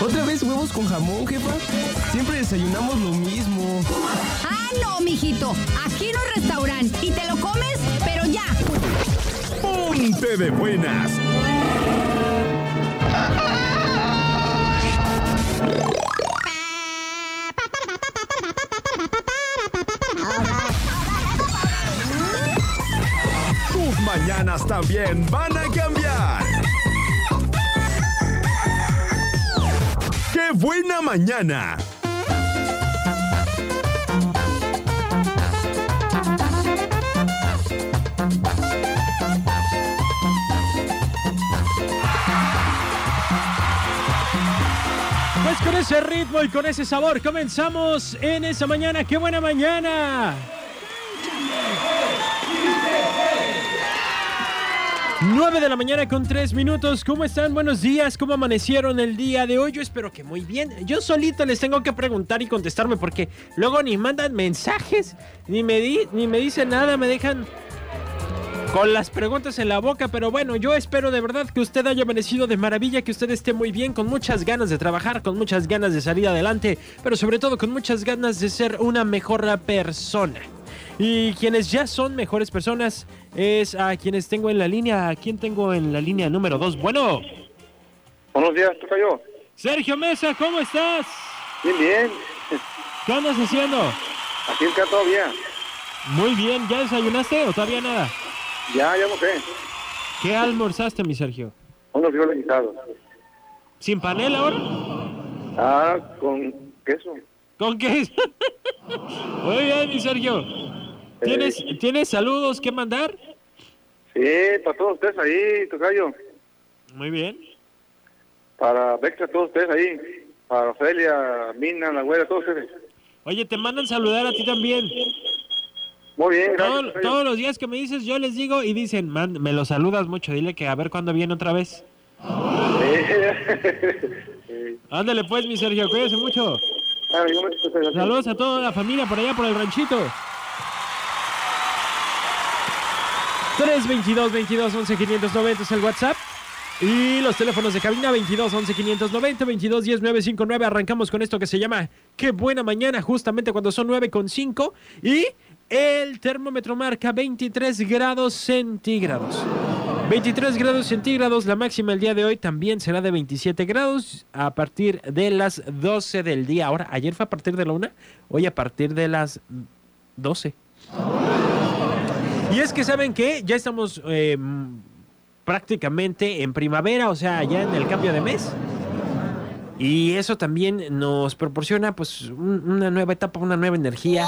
¿Otra vez huevos con jamón, jefa? Siempre desayunamos lo mismo. Ah, no, mijito. Aquí no es restaurante. Y te lo comes, pero ya. Ponte de buenas. Tus mañanas también van a cambiar. Buena mañana! Pues con ese ritmo y con ese sabor comenzamos en esa mañana. ¡Qué buena mañana! 9 de la mañana con 3 minutos. ¿Cómo están? Buenos días. ¿Cómo amanecieron el día de hoy? Yo espero que muy bien. Yo solito les tengo que preguntar y contestarme porque luego ni mandan mensajes, ni me, di, ni me dicen nada, me dejan con las preguntas en la boca, pero bueno, yo espero de verdad que usted haya amanecido de maravilla, que usted esté muy bien, con muchas ganas de trabajar, con muchas ganas de salir adelante, pero sobre todo con muchas ganas de ser una mejor persona. Y quienes ya son mejores personas es a quienes tengo en la línea. ¿A quién tengo en la línea número 2? Bueno, Buenos días, toca yo. Sergio Mesa, ¿cómo estás? Bien, bien. ¿Qué andas haciendo? Aquí está todavía. Muy bien, ¿ya desayunaste o todavía nada? Ya, ya no sé. ¿Qué almorzaste, mi Sergio? Unos frijoles guisados. ¿Sin panela ahora? Ah, con queso. ¿Con qué? Muy bien, mi Sergio. ¿Tienes, ¿Tienes saludos que mandar? Sí, para todos ustedes ahí, tocayo. Muy bien. Para Bexa, todos ustedes ahí. Para Ofelia, Mina, la güera, todos ustedes. Oye, te mandan saludar a ti también. Muy bien, gracias. Todo- todos los días que me dices, yo les digo y dicen, "Man, me lo saludas mucho, dile que a ver cuándo viene otra vez. Ándale pues, mi Sergio, cuídese mucho. Ah. Saludos a toda la familia por allá, por el ranchito. 322 22 11 590 es el WhatsApp. Y los teléfonos de cabina 22 11 590 22 10 959. Arrancamos con esto que se llama Qué buena mañana, justamente cuando son 9 con 5. Y el termómetro marca 23 grados centígrados. 23 grados centígrados, la máxima el día de hoy también será de 27 grados a partir de las 12 del día. Ahora, ayer fue a partir de la 1, hoy a partir de las 12. Y es que saben que ya estamos eh, prácticamente en primavera, o sea, ya en el cambio de mes. Y eso también nos proporciona pues un- una nueva etapa, una nueva energía,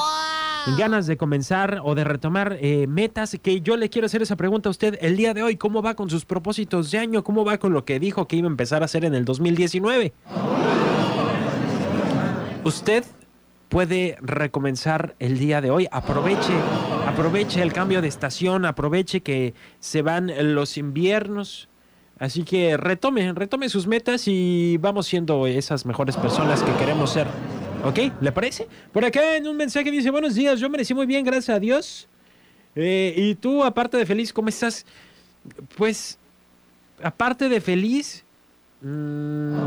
ganas de comenzar o de retomar eh, metas. Que yo le quiero hacer esa pregunta a usted el día de hoy. ¿Cómo va con sus propósitos de año? ¿Cómo va con lo que dijo que iba a empezar a hacer en el 2019? Usted puede recomenzar el día de hoy. Aproveche, aproveche el cambio de estación, aproveche que se van los inviernos. Así que retome, retome sus metas y vamos siendo esas mejores personas que queremos ser. ¿Ok? ¿Le parece? Por acá en un mensaje dice, buenos días, yo merecí muy bien, gracias a Dios. Eh, y tú, aparte de feliz, ¿cómo estás? Pues, aparte de feliz, mm,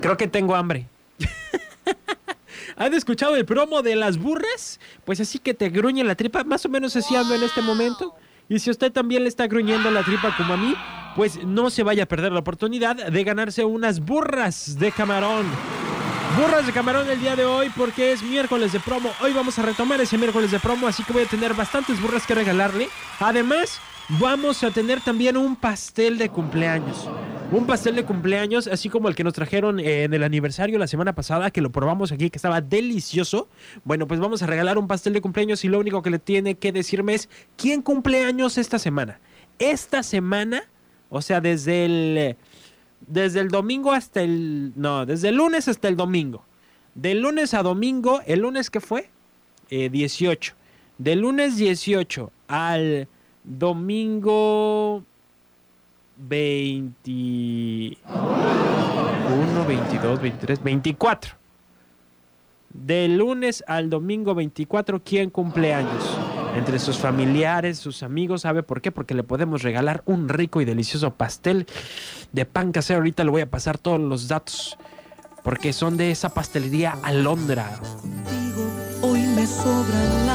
creo que tengo hambre. ¿Han escuchado el promo de las burras? Pues así que te gruñe la tripa, más o menos así ando en este momento. Y si usted también le está gruñendo la tripa como a mí, pues no se vaya a perder la oportunidad de ganarse unas burras de camarón. Burras de camarón el día de hoy porque es miércoles de promo. Hoy vamos a retomar ese miércoles de promo, así que voy a tener bastantes burras que regalarle. Además, vamos a tener también un pastel de cumpleaños. Un pastel de cumpleaños, así como el que nos trajeron en el aniversario la semana pasada, que lo probamos aquí, que estaba delicioso. Bueno, pues vamos a regalar un pastel de cumpleaños y lo único que le tiene que decirme es quién cumpleaños esta semana. Esta semana, o sea, desde el... desde el domingo hasta el... No, desde el lunes hasta el domingo. De lunes a domingo, ¿el lunes qué fue? Eh, 18. De lunes 18 al domingo 21, 22, 23, 24. De lunes al domingo 24, ¿quién cumple años? Entre sus familiares, sus amigos. ¿Sabe por qué? Porque le podemos regalar un rico y delicioso pastel de pan casero. Ahorita le voy a pasar todos los datos. Porque son de esa pastelería Alondra. Hoy me sobran las